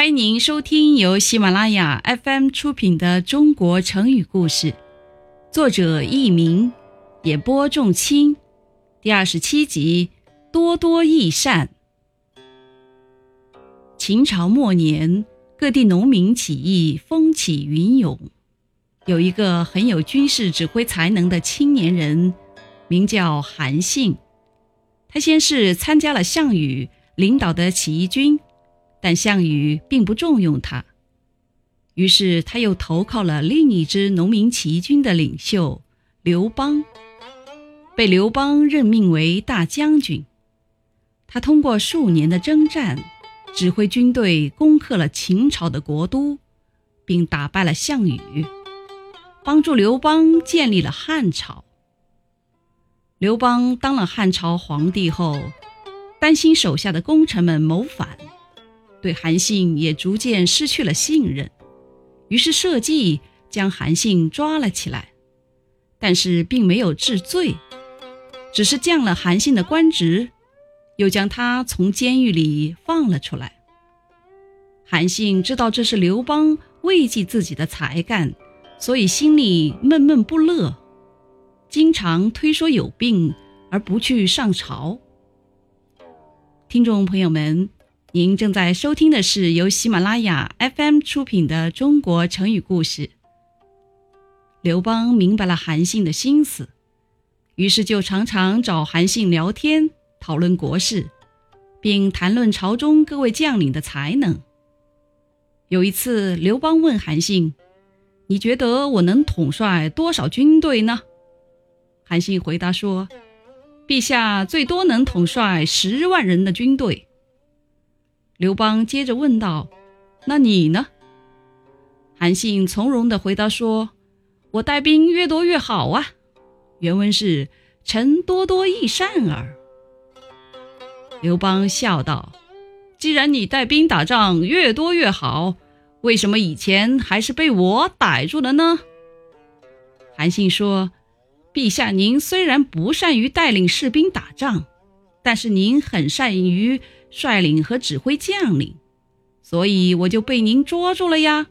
欢迎您收听由喜马拉雅 FM 出品的《中国成语故事》，作者佚名，演播仲卿，第二十七集《多多益善》。秦朝末年，各地农民起义风起云涌，有一个很有军事指挥才能的青年人，名叫韩信。他先是参加了项羽领导的起义军。但项羽并不重用他，于是他又投靠了另一支农民起义军的领袖刘邦，被刘邦任命为大将军。他通过数年的征战，指挥军队攻克了秦朝的国都，并打败了项羽，帮助刘邦建立了汉朝。刘邦当了汉朝皇帝后，担心手下的功臣们谋反。对韩信也逐渐失去了信任，于是设计将韩信抓了起来，但是并没有治罪，只是降了韩信的官职，又将他从监狱里放了出来。韩信知道这是刘邦慰藉自己的才干，所以心里闷闷不乐，经常推说有病而不去上朝。听众朋友们。您正在收听的是由喜马拉雅 FM 出品的《中国成语故事》。刘邦明白了韩信的心思，于是就常常找韩信聊天，讨论国事，并谈论朝中各位将领的才能。有一次，刘邦问韩信：“你觉得我能统帅多少军队呢？”韩信回答说：“陛下最多能统帅十万人的军队。”刘邦接着问道：“那你呢？”韩信从容地回答说：“我带兵越多越好啊。”原文是：“臣多多益善耳。”刘邦笑道：“既然你带兵打仗越多越好，为什么以前还是被我逮住了呢？”韩信说：“陛下，您虽然不善于带领士兵打仗，但是您很善于……”率领和指挥将领，所以我就被您捉住了呀。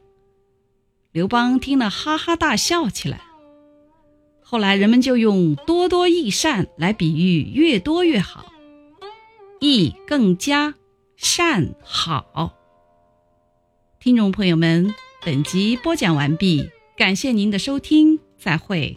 刘邦听了，哈哈大笑起来。后来人们就用“多多益善”来比喻越多越好，益更加，善好。听众朋友们，本集播讲完毕，感谢您的收听，再会。